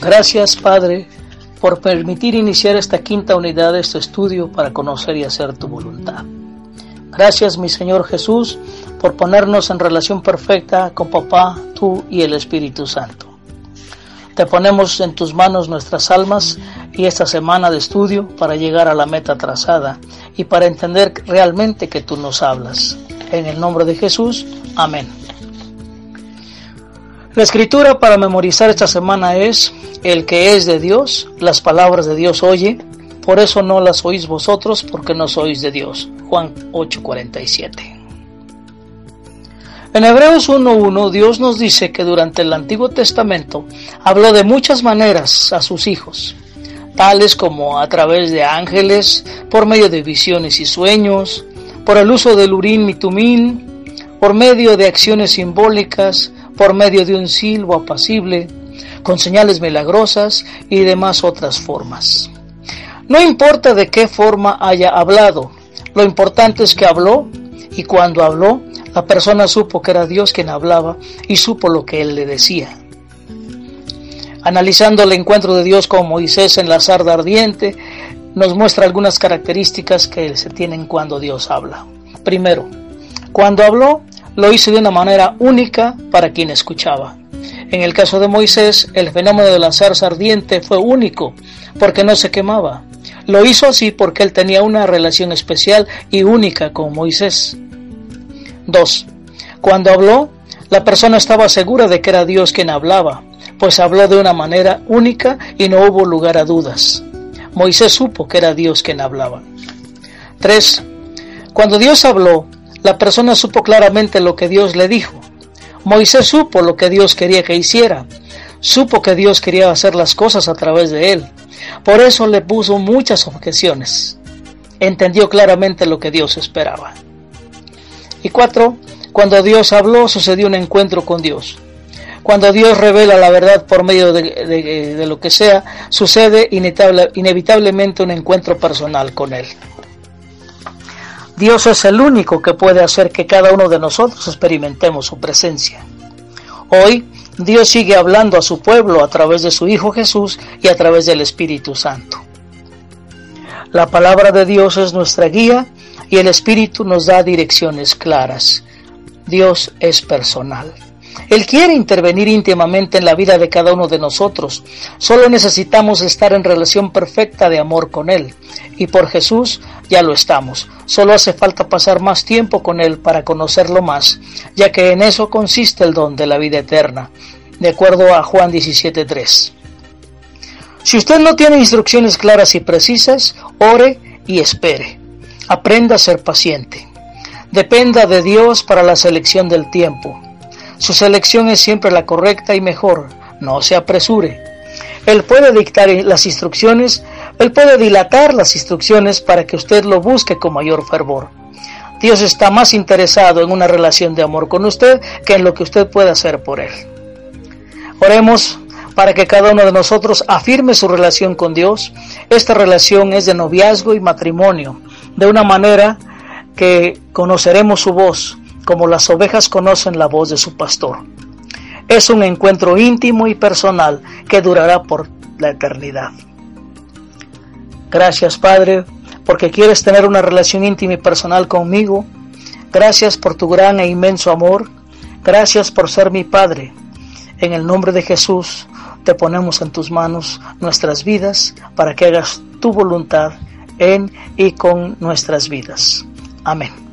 Gracias, Padre, por permitir iniciar esta quinta unidad de este estudio para conocer y hacer tu voluntad. Gracias, mi Señor Jesús, por ponernos en relación perfecta con papá, tú y el Espíritu Santo. Te ponemos en tus manos nuestras almas y esta semana de estudio para llegar a la meta trazada y para entender realmente que tú nos hablas. En el nombre de Jesús, amén. La escritura para memorizar esta semana es, el que es de Dios, las palabras de Dios oye, por eso no las oís vosotros porque no sois de Dios. Juan 8:47. En Hebreos 1.1 Dios nos dice que durante el Antiguo Testamento habló de muchas maneras a sus hijos, tales como a través de ángeles, por medio de visiones y sueños, por el uso del urín y tumín, por medio de acciones simbólicas, por medio de un silbo apacible, con señales milagrosas y demás otras formas. No importa de qué forma haya hablado, lo importante es que habló y cuando habló la persona supo que era Dios quien hablaba y supo lo que él le decía. Analizando el encuentro de Dios con Moisés en la sarda ardiente, nos muestra algunas características que se tienen cuando Dios habla. Primero, cuando habló, lo hizo de una manera única para quien escuchaba. En el caso de Moisés, el fenómeno de la zarza ardiente fue único, porque no se quemaba. Lo hizo así porque él tenía una relación especial y única con Moisés. 2. Cuando habló, la persona estaba segura de que era Dios quien hablaba, pues habló de una manera única y no hubo lugar a dudas. Moisés supo que era Dios quien hablaba. 3. Cuando Dios habló, la persona supo claramente lo que Dios le dijo. Moisés supo lo que Dios quería que hiciera. Supo que Dios quería hacer las cosas a través de él. Por eso le puso muchas objeciones. Entendió claramente lo que Dios esperaba. Y cuatro, cuando Dios habló sucedió un encuentro con Dios. Cuando Dios revela la verdad por medio de, lo que sea, sucede inevitablemente un encuentro personal con Él. Dios es el único que puede hacer que cada uno de nosotros experimentemos su presencia. Hoy Dios sigue hablando a su pueblo a través de su Hijo Jesús y a través del Espíritu Santo. La palabra de Dios es nuestra guía y el Espíritu nos da direcciones claras. Dios es personal. Él quiere intervenir íntimamente en la vida de cada uno de nosotros. Solo necesitamos estar en relación perfecta de amor con Él. Y por Jesús ya lo estamos. Solo hace falta pasar más tiempo con Él para conocerlo más, ya que en eso consiste el don de la vida eterna, de acuerdo a Juan 17.3. Si usted no tiene instrucciones claras y precisas, ore y espere. Aprenda a ser paciente. Dependa de Dios para la selección del tiempo. Su selección es siempre la correcta y mejor. No se apresure. Él puede dictar las instrucciones, Él puede dilatar las instrucciones para que usted lo busque con mayor fervor. Dios está más interesado en una relación de amor con usted que en lo que usted pueda hacer por Él. Oremos para que cada uno de nosotros afirme su relación con Dios. Esta relación es de noviazgo y matrimonio de una manera que conoceremos su voz, como las ovejas conocen la voz de su pastor. Es un encuentro íntimo y personal que durará por la eternidad. Gracias Padre, porque quieres tener una relación íntima y personal conmigo. Gracias por tu gran e inmenso amor. Gracias por ser mi Padre. En el nombre de Jesús te ponemos en tus manos nuestras vidas para que hagas tu voluntad en y con nuestras vidas. Amén.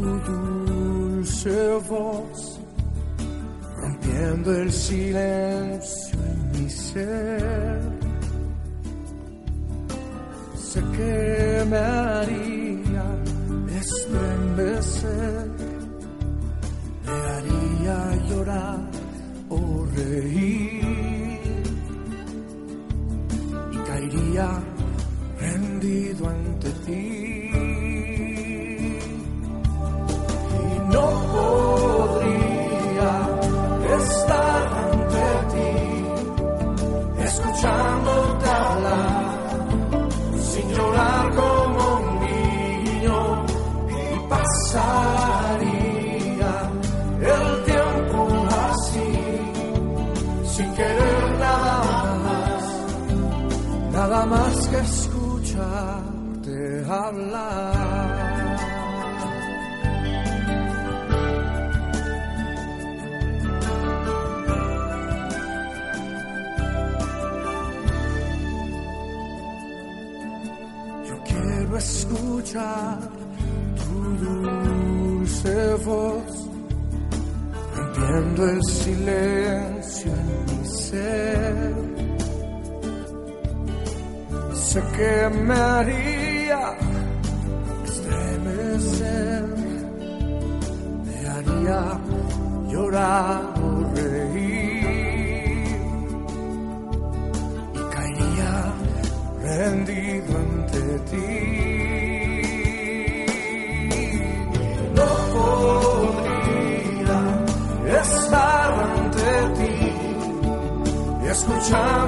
Dulce voz, rompiendo el silencio en mi ser. Sé que me haría estremecer llorar o reír y caería más que escucharte hablar. Yo quiero escuchar tu dulce voz, rompiendo el silencio en mi ser. Sé que me haría estremecer, me haría llorar o reír y caería rendido ante ti. No podría estar ante ti escuchándote hablar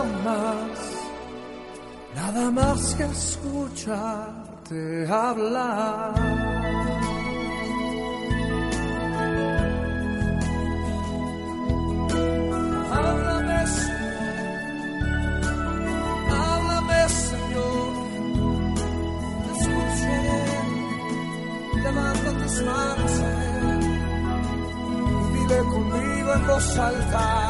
Nada más, nada más que escucharte hablar. Dile conmigo en voz alta.